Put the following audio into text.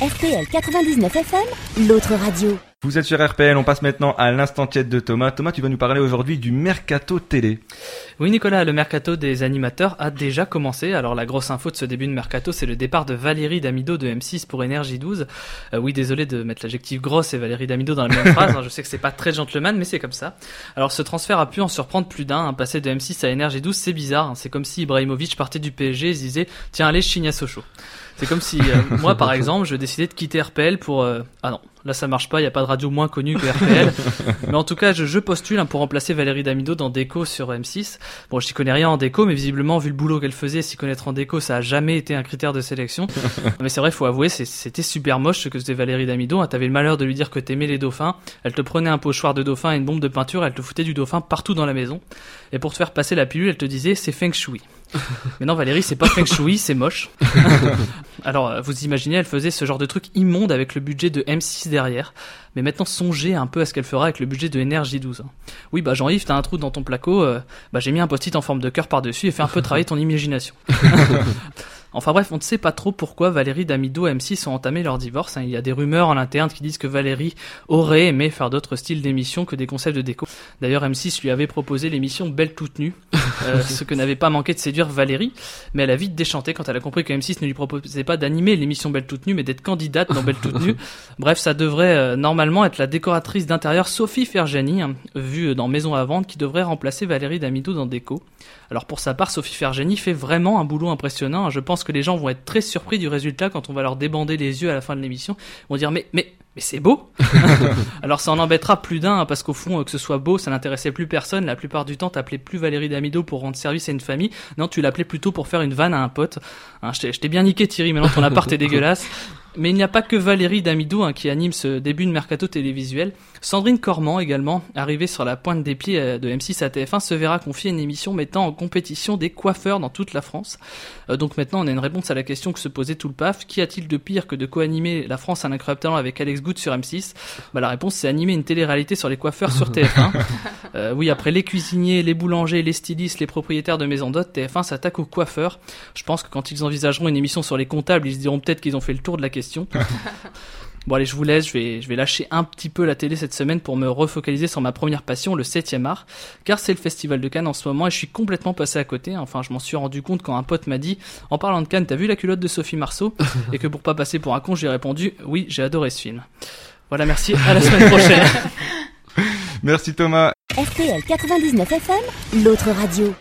RPL 99 FM, l'autre radio. Vous êtes sur RPL, on passe maintenant à l'instant tiède de Thomas. Thomas, tu vas nous parler aujourd'hui du mercato télé. Oui Nicolas, le mercato des animateurs a déjà commencé. Alors la grosse info de ce début de mercato, c'est le départ de Valérie Damido de M6 pour Énergie 12. Euh, oui, désolé de mettre l'adjectif grosse et Valérie Damido dans la même phrase. hein. Je sais que c'est pas très gentleman, mais c'est comme ça. Alors ce transfert a pu en surprendre plus d'un. hein. Passer de M6 à Énergie 12, c'est bizarre. hein. C'est comme si Ibrahimovic partait du PSG et se disait tiens allez, je signe à Sochaux. C'est comme si euh, moi, par exemple, je décidais de quitter RPL pour. euh, Ah non, là ça marche pas. Il y a pas de radio moins connue que RPL. mais en tout cas, je, je postule hein, pour remplacer Valérie Damido dans Déco sur M6. Bon, je n'y connais rien en déco, mais visiblement, vu le boulot qu'elle faisait, s'y connaître en déco, ça a jamais été un critère de sélection. mais c'est vrai, faut avouer, c'était super moche ce que faisait Valérie Damido. hein. T'avais le malheur de lui dire que t'aimais les dauphins. Elle te prenait un pochoir de dauphin et une bombe de peinture. Elle te foutait du dauphin partout dans la maison. Et pour te faire passer la pilule, elle te disait c'est feng shui. Mais non, Valérie, c'est pas feng shui, c'est moche. Alors, euh, vous imaginez, elle faisait ce genre de truc immonde avec le budget de M6 derrière. Mais maintenant, songez un peu à ce qu'elle fera avec le budget de Energy 12. hein. Oui, bah Jean-Yves, t'as un trou dans ton placo, euh, bah j'ai mis un post-it en forme de cœur par-dessus et fait un peu travailler ton imagination. Enfin bref, on ne sait pas trop pourquoi Valérie Damido et M6 ont entamé leur divorce. hein. Il y a des rumeurs en interne qui disent que Valérie aurait aimé faire d'autres styles d'émissions que des concepts de déco. D'ailleurs, M6 lui avait proposé l'émission Belle toute nue, euh, ce que n'avait pas manqué de séduire Valérie, mais elle a vite déchanté quand elle a compris que M6 ne lui proposait pas d'animer l'émission Belle toute nue, mais d'être candidate dans Belle toute nue. Bref, ça devrait euh, normalement être la décoratrice d'intérieur Sophie Ferjani, hein, vue dans Maison à vendre, qui devrait remplacer Valérie Damido dans Déco. Alors pour sa part, Sophie Ferjani fait vraiment un boulot impressionnant. hein. Je pense que les gens vont être très surpris du résultat quand on va leur débander les yeux à la fin de l'émission. Ils vont dire mais mais mais c'est beau. Alors ça en embêtera plus d'un hein, parce qu'au fond euh, que ce soit beau, ça n'intéressait plus personne. La plupart du temps, t'appelais plus Valérie Damido pour rendre service à une famille. Non, tu l'appelais plutôt pour faire une vanne à un pote. Hein, je t'ai- je t'ai bien niqué Thierry. Maintenant ton appart est dégueulasse. Mais il n'y a pas que Valérie Damido hein, qui anime ce début de mercato télévisuel. Sandrine Cormand également, arrivée sur la pointe des pieds euh, de M6 à TF1, se verra confier une émission mettant en compétition des coiffeurs dans toute la France. Euh, donc maintenant on a une réponse à la question que se posait tout le PAF. Qu'y a-t-il de pire que de co-animer La France a un incroyable talent avec Alex Good sur M6 bah, La réponse c'est animer une télé-réalité sur les coiffeurs sur TF1. Euh, oui, après les cuisiniers, les boulangers, les stylistes, les propriétaires de maisons d'hôtes, TF1 s'attaque aux coiffeurs. Je pense que quand ils envisageront une émission sur les comptables, ils se diront peut-être qu'ils ont fait le tour de la question. Bon allez, je vous laisse, je vais, je vais lâcher un petit peu la télé cette semaine pour me refocaliser sur ma première passion, le 7e art, car c'est le festival de Cannes en ce moment et je suis complètement passé à côté. Enfin, je m'en suis rendu compte quand un pote m'a dit, en parlant de Cannes, t'as vu la culotte de Sophie Marceau? Et que pour pas passer pour un con, j'ai répondu, oui, j'ai adoré ce film. Voilà, merci, à la semaine prochaine. Merci Thomas. RPL 99 FM, l'autre radio.